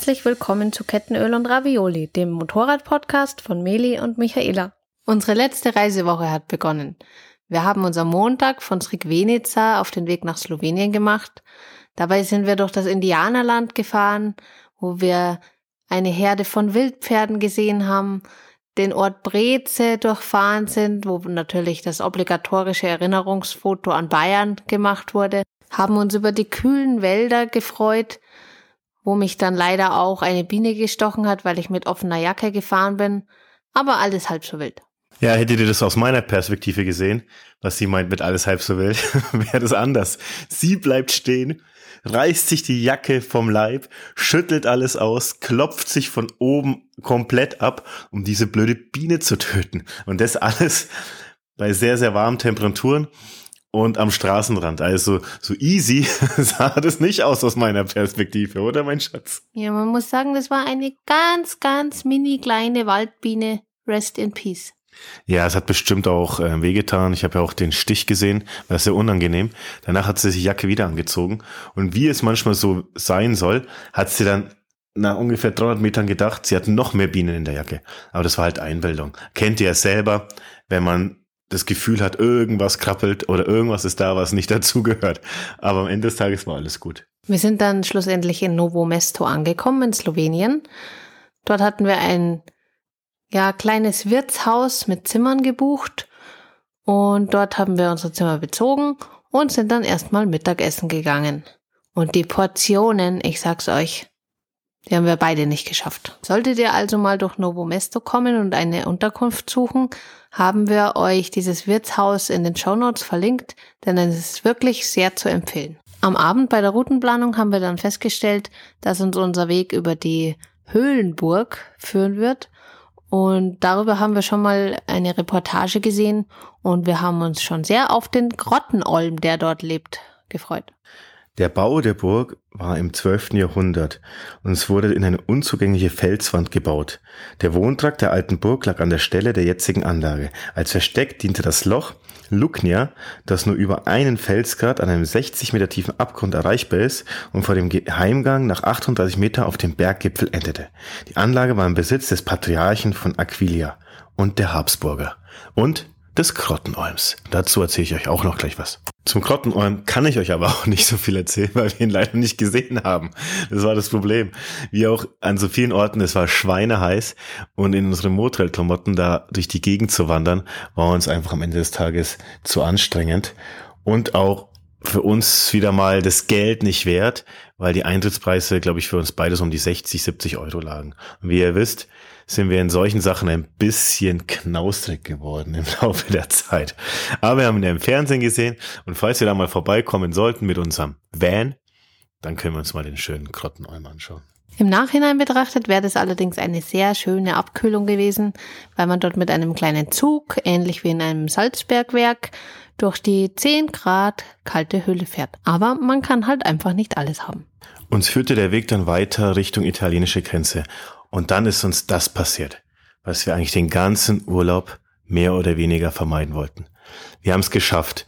herzlich willkommen zu Kettenöl und Ravioli, dem Motorrad-Podcast von Meli und Michaela. Unsere letzte Reisewoche hat begonnen. Wir haben uns am Montag von Srikvenica auf den Weg nach Slowenien gemacht. Dabei sind wir durch das Indianerland gefahren, wo wir eine Herde von Wildpferden gesehen haben, den Ort Breze durchfahren sind, wo natürlich das obligatorische Erinnerungsfoto an Bayern gemacht wurde, haben uns über die kühlen Wälder gefreut, wo mich dann leider auch eine Biene gestochen hat, weil ich mit offener Jacke gefahren bin, aber alles halb so wild. Ja, hättet ihr das aus meiner Perspektive gesehen, was sie meint mit alles halb so wild, wäre das anders. Sie bleibt stehen, reißt sich die Jacke vom Leib, schüttelt alles aus, klopft sich von oben komplett ab, um diese blöde Biene zu töten. Und das alles bei sehr, sehr warmen Temperaturen und am Straßenrand. Also so easy sah das nicht aus aus meiner Perspektive, oder mein Schatz? Ja, man muss sagen, das war eine ganz, ganz mini kleine Waldbiene. Rest in Peace. Ja, es hat bestimmt auch äh, wehgetan. Ich habe ja auch den Stich gesehen, ist sehr unangenehm. Danach hat sie die Jacke wieder angezogen. Und wie es manchmal so sein soll, hat sie dann nach ungefähr 300 Metern gedacht, sie hat noch mehr Bienen in der Jacke. Aber das war halt Einbildung. Kennt ihr ja selber, wenn man das Gefühl hat, irgendwas krabbelt oder irgendwas ist da, was nicht dazugehört. Aber am Ende des Tages war alles gut. Wir sind dann schlussendlich in Novo Mesto angekommen, in Slowenien. Dort hatten wir ein ja, kleines Wirtshaus mit Zimmern gebucht und dort haben wir unsere Zimmer bezogen und sind dann erstmal Mittagessen gegangen. Und die Portionen, ich sag's euch, die haben wir beide nicht geschafft. Solltet ihr also mal durch Novo Mesto kommen und eine Unterkunft suchen, haben wir euch dieses Wirtshaus in den Show Notes verlinkt, denn es ist wirklich sehr zu empfehlen. Am Abend bei der Routenplanung haben wir dann festgestellt, dass uns unser Weg über die Höhlenburg führen wird. Und darüber haben wir schon mal eine Reportage gesehen und wir haben uns schon sehr auf den Grottenolm, der dort lebt, gefreut. Der Bau der Burg war im 12. Jahrhundert und es wurde in eine unzugängliche Felswand gebaut. Der Wohntrakt der alten Burg lag an der Stelle der jetzigen Anlage. Als Versteck diente das Loch Luknia, das nur über einen Felsgrad an einem 60 Meter tiefen Abgrund erreichbar ist und vor dem Geheimgang nach 38 Meter auf dem Berggipfel endete. Die Anlage war im Besitz des Patriarchen von Aquilia und der Habsburger. Und des Krottenolms. Dazu erzähle ich euch auch noch gleich was. Zum Krottenolm kann ich euch aber auch nicht so viel erzählen, weil wir ihn leider nicht gesehen haben. Das war das Problem. Wie auch an so vielen Orten, es war schweineheiß und in unseren Motorradklamotten da durch die Gegend zu wandern, war uns einfach am Ende des Tages zu anstrengend und auch für uns wieder mal das Geld nicht wert, weil die Eintrittspreise, glaube ich, für uns beides um die 60, 70 Euro lagen. Und wie ihr wisst, sind wir in solchen Sachen ein bisschen knausrig geworden im Laufe der Zeit. Aber wir haben ihn ja im Fernsehen gesehen und falls wir da mal vorbeikommen sollten mit unserem Van, dann können wir uns mal den schönen Grottenolm anschauen. Im Nachhinein betrachtet wäre das allerdings eine sehr schöne Abkühlung gewesen, weil man dort mit einem kleinen Zug, ähnlich wie in einem Salzbergwerk, durch die 10 Grad kalte Höhle fährt. Aber man kann halt einfach nicht alles haben. Uns führte der Weg dann weiter Richtung italienische Grenze. Und dann ist uns das passiert, was wir eigentlich den ganzen Urlaub mehr oder weniger vermeiden wollten. Wir haben es geschafft.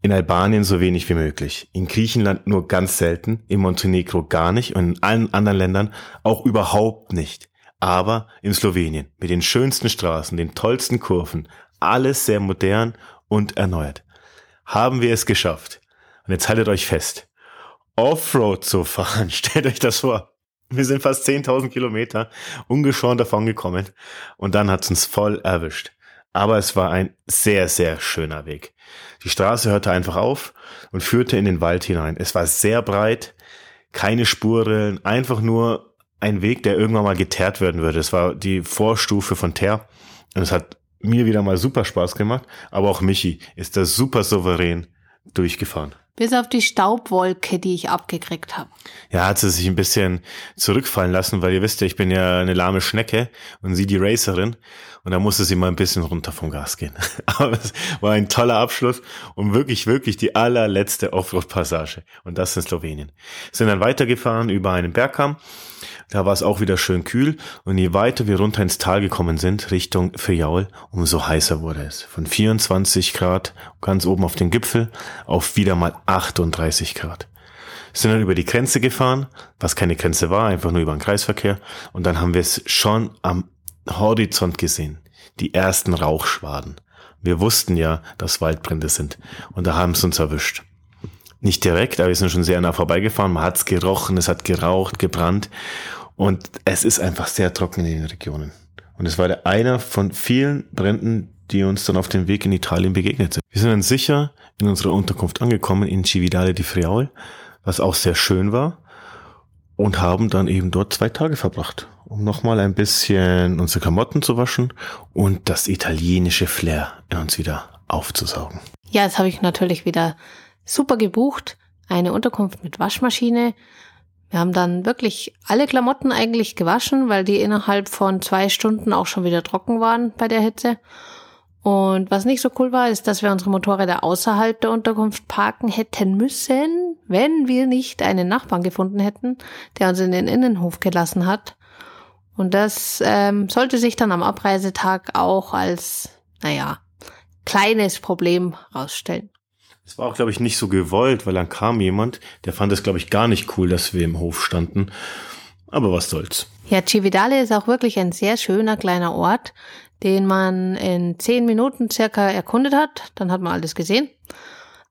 In Albanien so wenig wie möglich, in Griechenland nur ganz selten, in Montenegro gar nicht und in allen anderen Ländern auch überhaupt nicht. Aber in Slowenien mit den schönsten Straßen, den tollsten Kurven, alles sehr modern und erneuert. Haben wir es geschafft. Und jetzt haltet euch fest. Offroad zu fahren, stellt euch das vor. Wir sind fast 10.000 Kilometer ungeschoren davon gekommen und dann hat's uns voll erwischt. Aber es war ein sehr, sehr schöner Weg. Die Straße hörte einfach auf und führte in den Wald hinein. Es war sehr breit, keine Spuren, einfach nur ein Weg, der irgendwann mal geteert werden würde. Es war die Vorstufe von Teer und es hat mir wieder mal super Spaß gemacht, aber auch Michi ist da super souverän durchgefahren. Bis auf die Staubwolke, die ich abgekriegt habe. Ja, hat sie sich ein bisschen zurückfallen lassen, weil ihr wisst ja, ich bin ja eine lahme Schnecke und sie die Racerin. Und da musste sie mal ein bisschen runter vom Gas gehen. Aber es war ein toller Abschluss und wirklich, wirklich die allerletzte Offroad-Passage. Und das in Slowenien. Sind dann weitergefahren über einen Bergkamm da war es auch wieder schön kühl und je weiter wir runter ins Tal gekommen sind, Richtung Friaul, umso heißer wurde es. Von 24 Grad ganz oben auf den Gipfel auf wieder mal 38 Grad. sind dann über die Grenze gefahren, was keine Grenze war, einfach nur über den Kreisverkehr. Und dann haben wir es schon am Horizont gesehen, die ersten Rauchschwaden. Wir wussten ja, dass Waldbrände sind. Und da haben sie uns erwischt. Nicht direkt, aber wir sind schon sehr nah vorbeigefahren. Man hat es gerochen, es hat geraucht, gebrannt. Und es ist einfach sehr trocken in den Regionen. Und es war einer von vielen Bränden, die uns dann auf dem Weg in Italien begegnet sind. Wir sind dann sicher in unserer Unterkunft angekommen in Cividale di Friaul, was auch sehr schön war und haben dann eben dort zwei Tage verbracht, um nochmal ein bisschen unsere Klamotten zu waschen und das italienische Flair in uns wieder aufzusaugen. Ja, jetzt habe ich natürlich wieder super gebucht. Eine Unterkunft mit Waschmaschine. Wir haben dann wirklich alle Klamotten eigentlich gewaschen, weil die innerhalb von zwei Stunden auch schon wieder trocken waren bei der Hitze. Und was nicht so cool war, ist, dass wir unsere Motorräder außerhalb der Unterkunft parken hätten müssen, wenn wir nicht einen Nachbarn gefunden hätten, der uns in den Innenhof gelassen hat. Und das ähm, sollte sich dann am Abreisetag auch als, naja, kleines Problem rausstellen. Es war auch, glaube ich, nicht so gewollt, weil dann kam jemand, der fand es, glaube ich, gar nicht cool, dass wir im Hof standen. Aber was soll's. Ja, Cividale ist auch wirklich ein sehr schöner kleiner Ort den man in zehn Minuten circa erkundet hat. Dann hat man alles gesehen.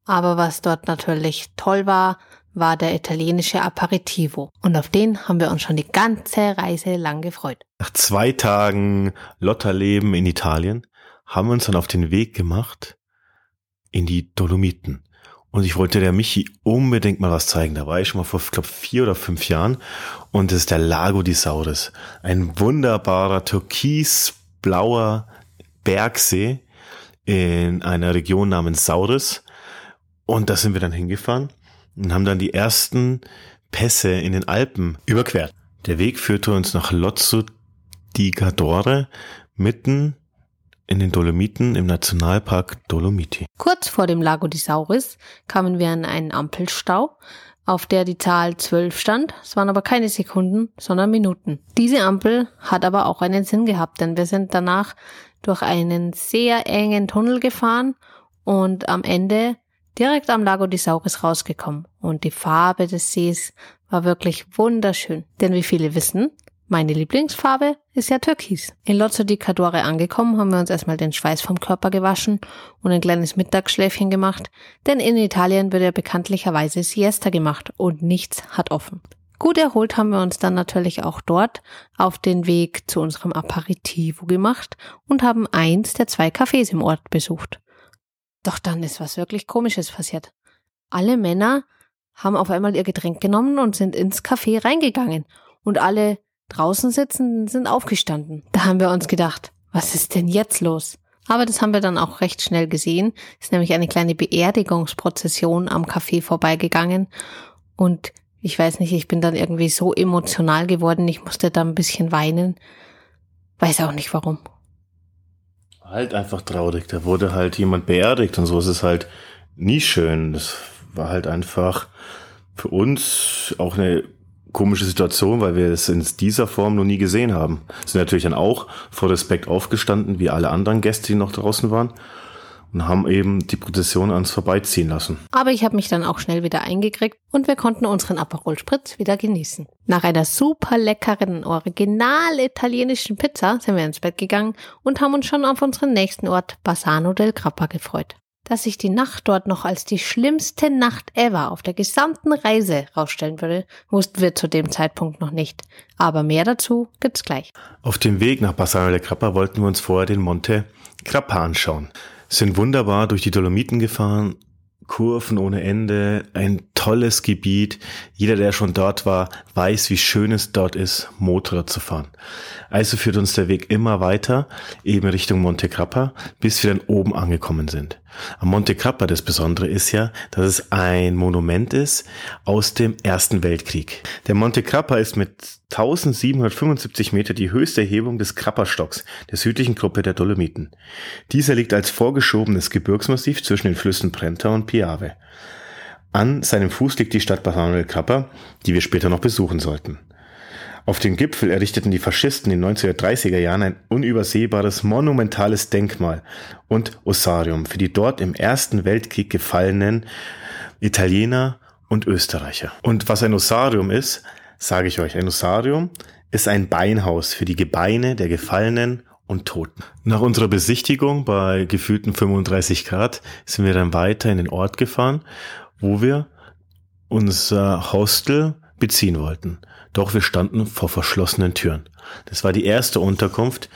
Aber was dort natürlich toll war, war der italienische Aperitivo. Und auf den haben wir uns schon die ganze Reise lang gefreut. Nach zwei Tagen Lotterleben in Italien haben wir uns dann auf den Weg gemacht in die Dolomiten. Und ich wollte der Michi unbedingt mal was zeigen. Da war ich schon mal vor, ich glaube, vier oder fünf Jahren. Und das ist der Lago di Sauris. Ein wunderbarer türkis blauer Bergsee in einer Region namens Sauris. Und da sind wir dann hingefahren und haben dann die ersten Pässe in den Alpen überquert. Der Weg führte uns nach Lozzo di Cadore, mitten in den Dolomiten im Nationalpark Dolomiti. Kurz vor dem Lago di Sauris kamen wir an einen Ampelstau, auf der die Zahl 12 stand. Es waren aber keine Sekunden, sondern Minuten. Diese Ampel hat aber auch einen Sinn gehabt, denn wir sind danach durch einen sehr engen Tunnel gefahren und am Ende direkt am Lago di Sauris rausgekommen. Und die Farbe des Sees war wirklich wunderschön. Denn wie viele wissen, meine Lieblingsfarbe ist ja Türkis. In Lozzo di Cadore angekommen, haben wir uns erstmal den Schweiß vom Körper gewaschen und ein kleines Mittagsschläfchen gemacht, denn in Italien wird ja bekanntlicherweise Siesta gemacht und nichts hat offen. Gut erholt haben wir uns dann natürlich auch dort auf den Weg zu unserem Aperitivo gemacht und haben eins der zwei Cafés im Ort besucht. Doch dann ist was wirklich Komisches passiert. Alle Männer haben auf einmal ihr Getränk genommen und sind ins Café reingegangen und alle draußen sitzen, sind aufgestanden. Da haben wir uns gedacht, was ist denn jetzt los? Aber das haben wir dann auch recht schnell gesehen. Es ist nämlich eine kleine Beerdigungsprozession am Café vorbeigegangen. Und ich weiß nicht, ich bin dann irgendwie so emotional geworden. Ich musste da ein bisschen weinen. Weiß auch nicht warum. Halt einfach traurig. Da wurde halt jemand beerdigt und so ist es halt nie schön. Das war halt einfach für uns auch eine komische Situation, weil wir es in dieser Form noch nie gesehen haben. Sind natürlich dann auch vor Respekt aufgestanden, wie alle anderen Gäste, die noch draußen waren und haben eben die Prozession ans vorbeiziehen lassen. Aber ich habe mich dann auch schnell wieder eingekriegt und wir konnten unseren Aperol Spritz wieder genießen. Nach einer super leckeren, original italienischen Pizza sind wir ins Bett gegangen und haben uns schon auf unseren nächsten Ort Bassano del Grappa gefreut dass sich die Nacht dort noch als die schlimmste Nacht ever auf der gesamten Reise rausstellen würde, wussten wir zu dem Zeitpunkt noch nicht. Aber mehr dazu gibt's gleich. Auf dem Weg nach Bassano del Grappa wollten wir uns vorher den Monte Grappa anschauen. Sind wunderbar durch die Dolomiten gefahren, Kurven ohne Ende, ein tolles Gebiet. Jeder, der schon dort war, weiß, wie schön es dort ist, Motorrad zu fahren. Also führt uns der Weg immer weiter, eben Richtung Monte Grappa, bis wir dann oben angekommen sind. Am Monte Grappa das Besondere ist ja, dass es ein Monument ist aus dem Ersten Weltkrieg. Der Monte Grappa ist mit 1775 Meter die höchste Erhebung des Grappa-Stocks, der südlichen Gruppe der Dolomiten. Dieser liegt als vorgeschobenes Gebirgsmassiv zwischen den Flüssen Brenta und Piave. An seinem Fuß liegt die Stadt Bassano del Grappa, die wir später noch besuchen sollten. Auf dem Gipfel errichteten die Faschisten in den 1930er Jahren ein unübersehbares, monumentales Denkmal und Ossarium für die dort im Ersten Weltkrieg gefallenen Italiener und Österreicher. Und was ein Osarium ist, sage ich euch. Ein Osarium ist ein Beinhaus für die Gebeine der Gefallenen und Toten. Nach unserer Besichtigung bei gefühlten 35 Grad sind wir dann weiter in den Ort gefahren, wo wir unser Hostel beziehen wollten. Doch wir standen vor verschlossenen Türen. Das war die erste Unterkunft,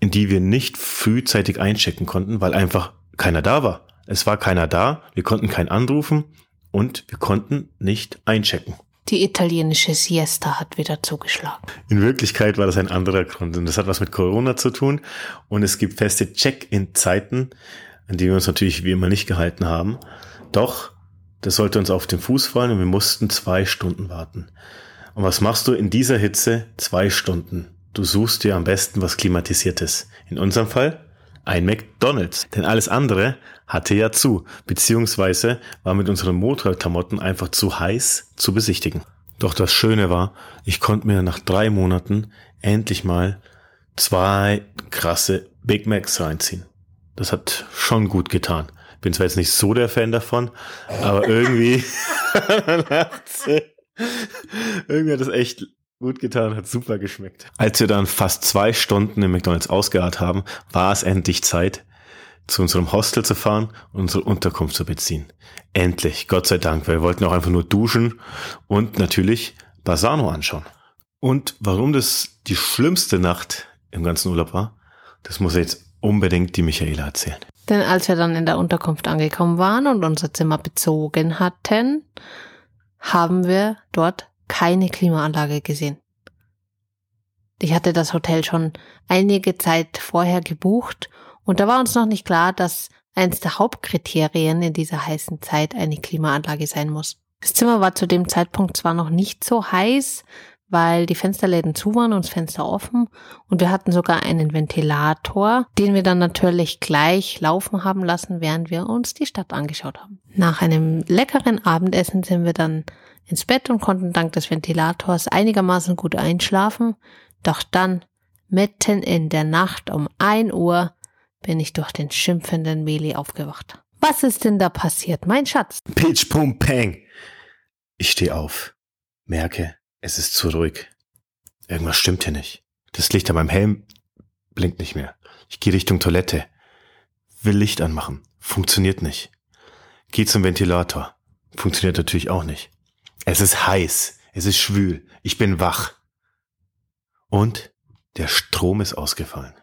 in die wir nicht frühzeitig einchecken konnten, weil einfach keiner da war. Es war keiner da, wir konnten keinen anrufen und wir konnten nicht einchecken. Die italienische Siesta hat wieder zugeschlagen. In Wirklichkeit war das ein anderer Grund und das hat was mit Corona zu tun und es gibt feste Check-in-Zeiten, an die wir uns natürlich wie immer nicht gehalten haben. Doch, das sollte uns auf den Fuß fallen und wir mussten zwei Stunden warten. Und was machst du in dieser Hitze? Zwei Stunden. Du suchst dir am besten was Klimatisiertes. In unserem Fall ein McDonald's. Denn alles andere hatte ja zu, beziehungsweise war mit unseren Motorradklamotten einfach zu heiß zu besichtigen. Doch das Schöne war, ich konnte mir nach drei Monaten endlich mal zwei krasse Big Macs reinziehen. Das hat schon gut getan. Bin zwar jetzt nicht so der Fan davon, aber irgendwie, irgendwie hat das echt gut getan, hat super geschmeckt. Als wir dann fast zwei Stunden im McDonalds ausgeharrt haben, war es endlich Zeit, zu unserem Hostel zu fahren und unsere Unterkunft zu beziehen. Endlich, Gott sei Dank, weil wir wollten auch einfach nur duschen und natürlich Basano anschauen. Und warum das die schlimmste Nacht im ganzen Urlaub war, das muss jetzt unbedingt die Michaela erzählen. Denn als wir dann in der Unterkunft angekommen waren und unser Zimmer bezogen hatten, haben wir dort keine Klimaanlage gesehen. Ich hatte das Hotel schon einige Zeit vorher gebucht und da war uns noch nicht klar, dass eins der Hauptkriterien in dieser heißen Zeit eine Klimaanlage sein muss. Das Zimmer war zu dem Zeitpunkt zwar noch nicht so heiß, weil die Fensterläden zu waren und das Fenster offen und wir hatten sogar einen Ventilator, den wir dann natürlich gleich laufen haben lassen, während wir uns die Stadt angeschaut haben. Nach einem leckeren Abendessen sind wir dann ins Bett und konnten dank des Ventilators einigermaßen gut einschlafen. Doch dann, mitten in der Nacht um ein Uhr, bin ich durch den schimpfenden Meli aufgewacht. Was ist denn da passiert, mein Schatz? Pitch, pum, pang. Ich stehe auf, merke, es ist zu ruhig. Irgendwas stimmt hier nicht. Das Licht an meinem Helm blinkt nicht mehr. Ich gehe Richtung Toilette. Will Licht anmachen. Funktioniert nicht. Geh zum Ventilator. Funktioniert natürlich auch nicht. Es ist heiß. Es ist schwül. Ich bin wach. Und der Strom ist ausgefallen.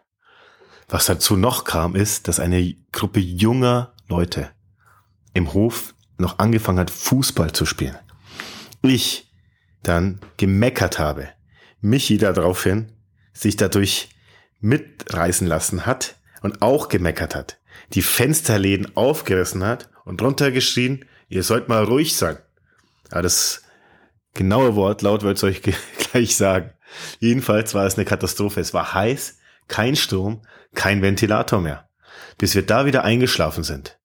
Was dazu noch kam, ist, dass eine Gruppe junger Leute im Hof noch angefangen hat, Fußball zu spielen. Ich dann gemeckert habe. Michi daraufhin sich dadurch mitreißen lassen hat und auch gemeckert hat. Die Fensterläden aufgerissen hat und runtergeschrien, ihr sollt mal ruhig sein. Aber das genaue Wortlaut wird es euch gleich sagen. Jedenfalls war es eine Katastrophe. Es war heiß, kein Strom, kein Ventilator mehr. Bis wir da wieder eingeschlafen sind,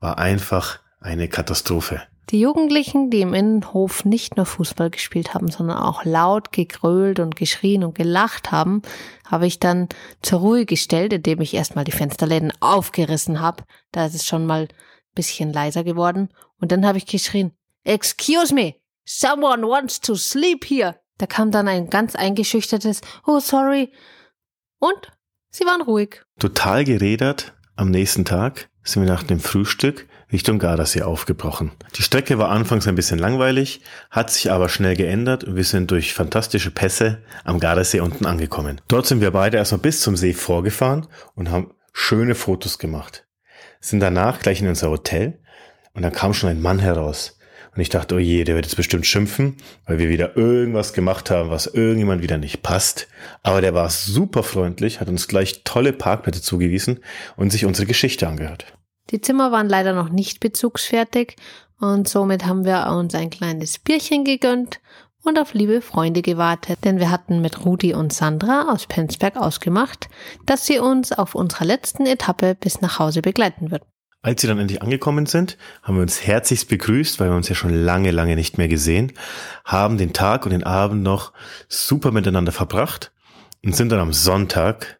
war einfach eine Katastrophe. Die Jugendlichen, die im Innenhof nicht nur Fußball gespielt haben, sondern auch laut gegrölt und geschrien und gelacht haben, habe ich dann zur Ruhe gestellt, indem ich erstmal die Fensterläden aufgerissen habe. Da ist es schon mal ein bisschen leiser geworden. Und dann habe ich geschrien, Excuse me, Someone wants to sleep here. Da kam dann ein ganz eingeschüchtertes Oh, sorry. Und sie waren ruhig. Total gerädert am nächsten Tag sind wir nach dem Frühstück Richtung Gardasee aufgebrochen. Die Strecke war anfangs ein bisschen langweilig, hat sich aber schnell geändert und wir sind durch fantastische Pässe am Gardasee unten angekommen. Dort sind wir beide erstmal bis zum See vorgefahren und haben schöne Fotos gemacht. Sind danach gleich in unser Hotel und dann kam schon ein Mann heraus. Und ich dachte, oh je, der wird jetzt bestimmt schimpfen, weil wir wieder irgendwas gemacht haben, was irgendjemand wieder nicht passt. Aber der war super freundlich, hat uns gleich tolle Parkplätze zugewiesen und sich unsere Geschichte angehört. Die Zimmer waren leider noch nicht bezugsfertig und somit haben wir uns ein kleines Bierchen gegönnt und auf liebe Freunde gewartet, denn wir hatten mit Rudi und Sandra aus Penzberg ausgemacht, dass sie uns auf unserer letzten Etappe bis nach Hause begleiten würden. Als sie dann endlich angekommen sind, haben wir uns herzlichst begrüßt, weil wir uns ja schon lange, lange nicht mehr gesehen, haben den Tag und den Abend noch super miteinander verbracht und sind dann am Sonntag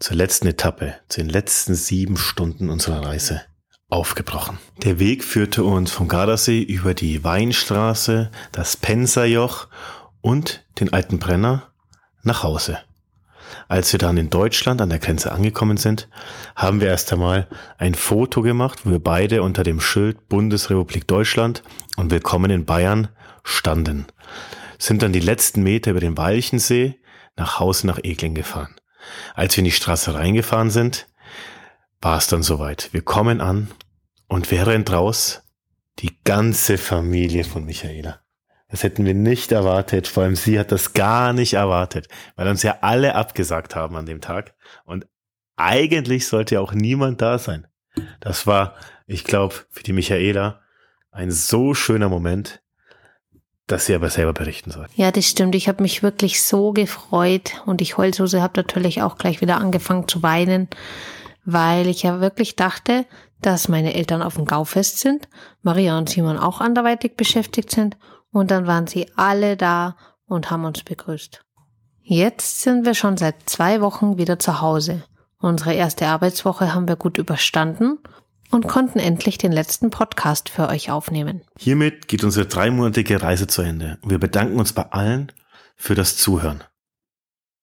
zur letzten Etappe, zu den letzten sieben Stunden unserer Reise aufgebrochen. Der Weg führte uns vom Gardasee über die Weinstraße, das Penserjoch und den alten Brenner nach Hause. Als wir dann in Deutschland an der Grenze angekommen sind, haben wir erst einmal ein Foto gemacht, wo wir beide unter dem Schild Bundesrepublik Deutschland und Willkommen in Bayern standen. Sind dann die letzten Meter über den Walchensee nach Hause nach Egling gefahren. Als wir in die Straße reingefahren sind, war es dann soweit. Wir kommen an und wer rennt raus? Die ganze Familie von Michaela. Das hätten wir nicht erwartet. Vor allem sie hat das gar nicht erwartet, weil uns ja alle abgesagt haben an dem Tag. Und eigentlich sollte ja auch niemand da sein. Das war, ich glaube, für die Michaela ein so schöner Moment, dass sie aber selber berichten soll. Ja, das stimmt. Ich habe mich wirklich so gefreut und ich Heulsuse habe natürlich auch gleich wieder angefangen zu weinen, weil ich ja wirklich dachte, dass meine Eltern auf dem Gaufest sind, Maria und Simon auch anderweitig beschäftigt sind und dann waren sie alle da und haben uns begrüßt. Jetzt sind wir schon seit zwei Wochen wieder zu Hause. Unsere erste Arbeitswoche haben wir gut überstanden und konnten endlich den letzten Podcast für euch aufnehmen. Hiermit geht unsere dreimonatige Reise zu Ende und wir bedanken uns bei allen für das Zuhören.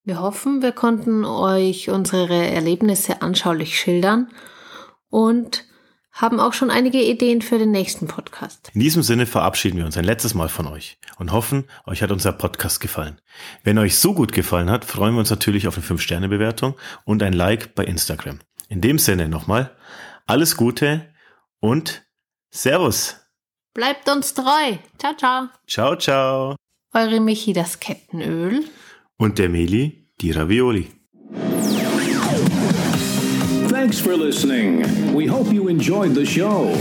Wir hoffen, wir konnten euch unsere Erlebnisse anschaulich schildern und haben auch schon einige Ideen für den nächsten Podcast. In diesem Sinne verabschieden wir uns ein letztes Mal von euch und hoffen, euch hat unser Podcast gefallen. Wenn euch so gut gefallen hat, freuen wir uns natürlich auf eine 5-Sterne-Bewertung und ein Like bei Instagram. In dem Sinne nochmal, alles Gute und Servus. Bleibt uns treu. Ciao, ciao. Ciao, ciao. Eure Michi das Kettenöl. Und der Meli die Ravioli. Thanks for listening. We hope you enjoyed the show.